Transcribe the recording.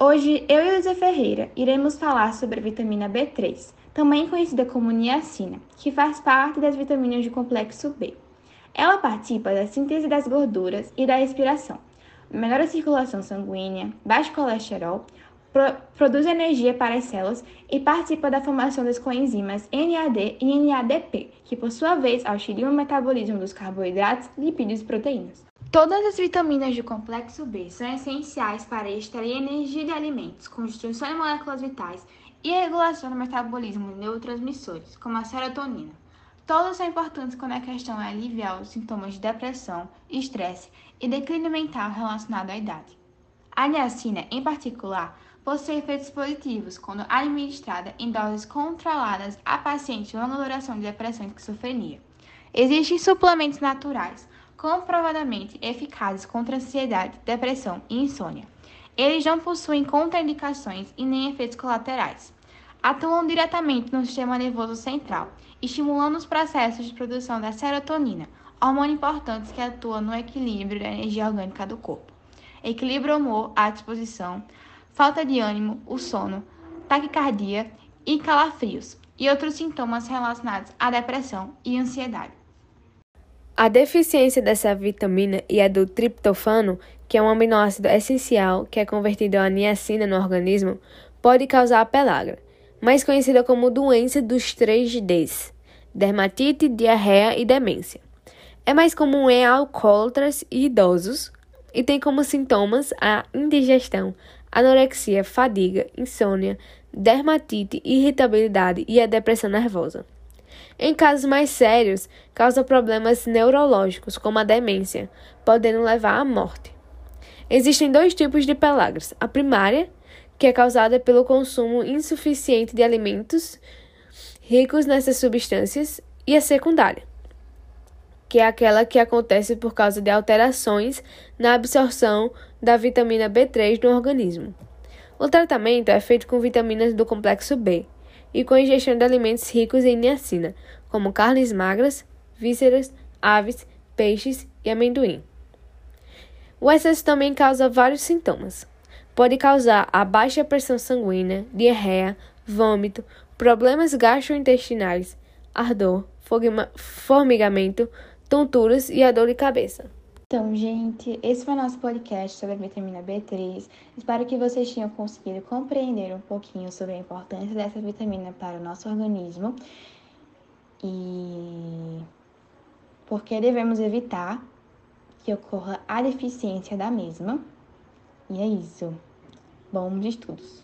Hoje, eu e Luísa Ferreira iremos falar sobre a vitamina B3, também conhecida como niacina, que faz parte das vitaminas do complexo B. Ela participa da síntese das gorduras e da respiração, melhora a circulação sanguínea, baixa colesterol, pro produz energia para as células e participa da formação das coenzimas NAD e NADP, que por sua vez auxiliam no metabolismo dos carboidratos, lipídios e proteínas. Todas as vitaminas do complexo B são essenciais para extrair energia de alimentos, constituição de moléculas vitais e regulação do metabolismo de neurotransmissores, como a serotonina. Todas são importantes quando a questão é aliviar os sintomas de depressão, estresse e declínio mental relacionado à idade. A niacina, em particular, possui efeitos positivos quando administrada em doses controladas a pacientes de longa duração de depressão e esquizofrenia. Existem suplementos naturais comprovadamente eficazes contra ansiedade, depressão e insônia. Eles não possuem contraindicações e nem efeitos colaterais. Atuam diretamente no sistema nervoso central, estimulando os processos de produção da serotonina, hormônio importante que atua no equilíbrio da energia orgânica do corpo. Equilíbrio humor, a disposição, falta de ânimo, o sono, taquicardia e calafrios, e outros sintomas relacionados à depressão e ansiedade. A deficiência dessa vitamina e a do triptofano, que é um aminoácido essencial que é convertido a niacina no organismo, pode causar a pelagra, mais conhecida como doença dos 3Ds: dermatite, diarreia e demência. É mais comum em alcoólatras e idosos e tem como sintomas a indigestão, anorexia, fadiga, insônia, dermatite, irritabilidade e a depressão nervosa. Em casos mais sérios, causa problemas neurológicos, como a demência, podendo levar à morte. Existem dois tipos de pelagras: a primária, que é causada pelo consumo insuficiente de alimentos ricos nessas substâncias, e a secundária, que é aquela que acontece por causa de alterações na absorção da vitamina B3 no organismo. O tratamento é feito com vitaminas do complexo B, e com ingestão de alimentos ricos em niacina, como carnes magras, vísceras, aves, peixes e amendoim. O excesso também causa vários sintomas. Pode causar a baixa pressão sanguínea, diarreia, vômito, problemas gastrointestinais, ardor, formigamento, tonturas e a dor de cabeça. Então, gente, esse foi nosso podcast sobre a vitamina B3. Espero que vocês tenham conseguido compreender um pouquinho sobre a importância dessa vitamina para o nosso organismo e por que devemos evitar que ocorra a deficiência da mesma. E é isso. Bons estudos!